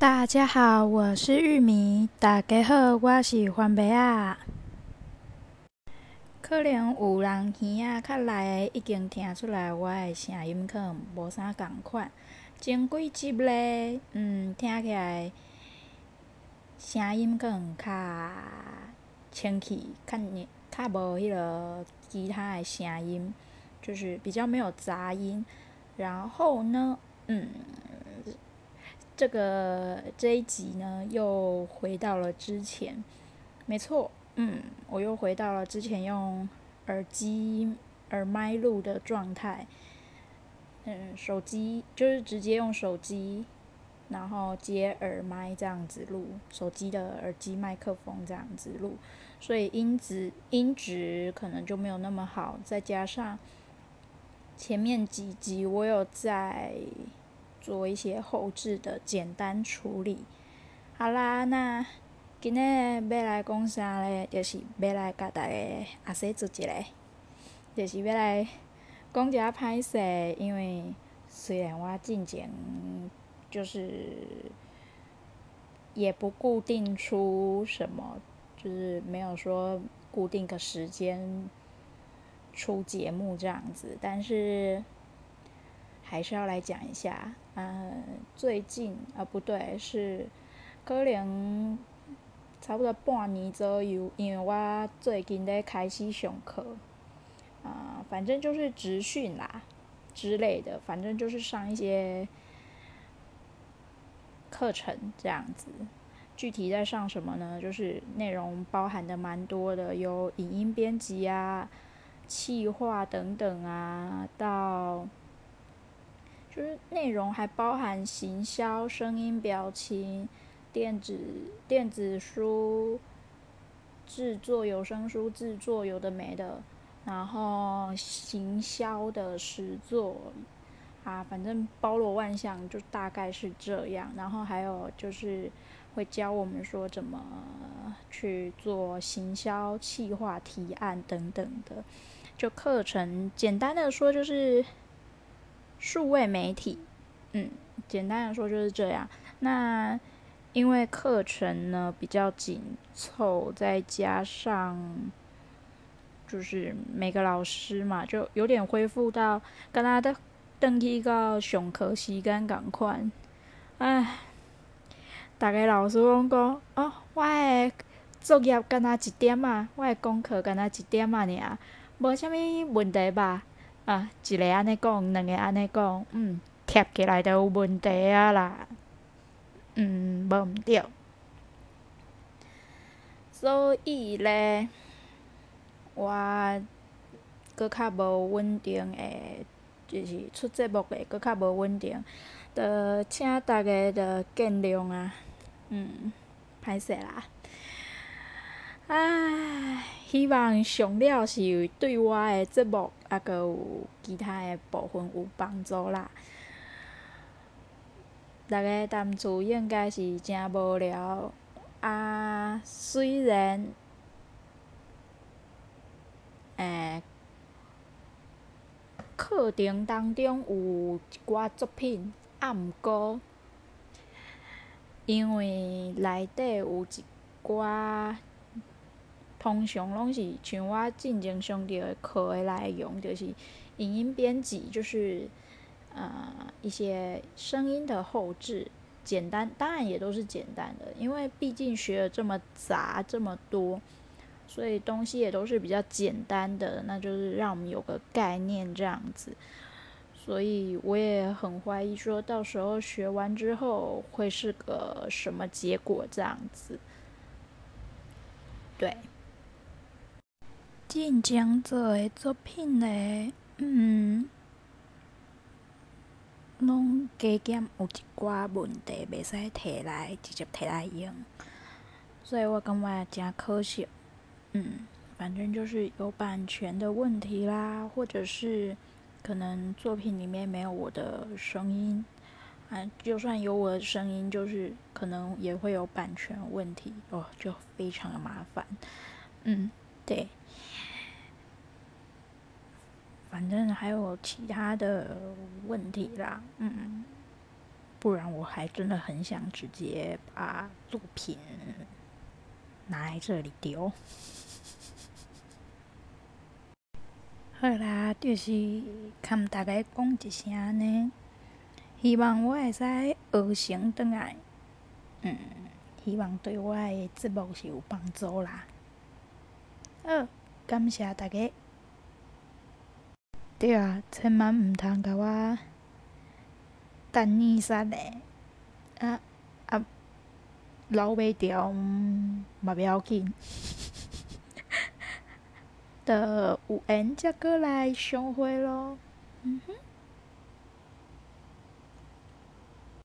大家好，我是玉米。大家好，我是番麦啊。可能有人耳仔较内的已经听出来，我的声音可能无啥共款。前几集咧，嗯，听起来声音可能较清气，较，较无迄个其他的声音，就是比较没有杂音。然后呢，嗯。这个这一集呢，又回到了之前，没错，嗯，我又回到了之前用耳机耳麦录的状态，嗯，手机就是直接用手机，然后接耳麦这样子录，手机的耳机麦克风这样子录，所以音质音质可能就没有那么好，再加上前面几集我有在。做一些后置的简单处理。好啦，那今日要来讲啥咧？就是要来甲大家阿说做一个，就是要来讲一下歹势，因为虽然我进前就是也不固定出什么，就是没有说固定个时间出节目这样子，但是。还是要来讲一下，嗯，最近啊，不对，是可能差不多半年左右，因为我最近在开始上课，啊，反正就是职训啦之类的，反正就是上一些课程这样子。具体在上什么呢？就是内容包含的蛮多的，有影音编辑啊、企划等等啊，到。就是内容还包含行销、声音、表情、电子电子书制作、有声书制作，有的没的，然后行销的实作啊，反正包罗万象，就大概是这样。然后还有就是会教我们说怎么去做行销、企划、提案等等的，就课程简单的说就是。数位媒体，嗯，简单的说就是这样。那因为课程呢比较紧凑，再加上就是每个老师嘛，就有点恢复到跟他的登记到上课时间同款。唉，大家老师拢讲，哦，我的作业跟他一点啊，我的功课跟他一点啊，尔，无啥物问题吧？啊，一个安尼讲，两个安尼讲，嗯，贴起来就有问题啊啦，嗯，无毋对。所以咧，我搁较无稳定诶，就是出节目诶，搁较无稳定，着请大家着见谅啊，嗯，歹势啦。唉，希望上了是对我的节目，啊阁有其他的部分有帮助啦。大家当初应该是真无聊，啊，虽然，诶、课程当中有一寡作品，啊，毋过，因为内底有一寡。通常拢是像我进前上着的课的内容，就是影音编辑，就是呃一些声音的后置，简单，当然也都是简单的，因为毕竟学了这么杂这么多，所以东西也都是比较简单的，那就是让我们有个概念这样子。所以我也很怀疑，说到时候学完之后会是个什么结果这样子，对。进前做的作品咧，嗯，拢加减有一寡问题，袂使摕来直接摕来用，所以我感觉也真可惜。嗯，反正就是有版权的问题啦，或者是可能作品里面没有我的声音，啊，就算有我的声音，就是可能也会有版权问题哦，就非常的麻烦。嗯，对。反正还有其他的问题啦，嗯，不然我还真的很想直接把作品拿来这里丢。好啦，就是跟大家讲一声呢，希望我会使学成转来，嗯，希望对我的节目是有帮助啦。好，感谢大家。对啊，千万毋通甲我等你煞嘞！啊啊，留袂住嘛不要紧，呵呵呵有缘则过来相会咯。嗯哼。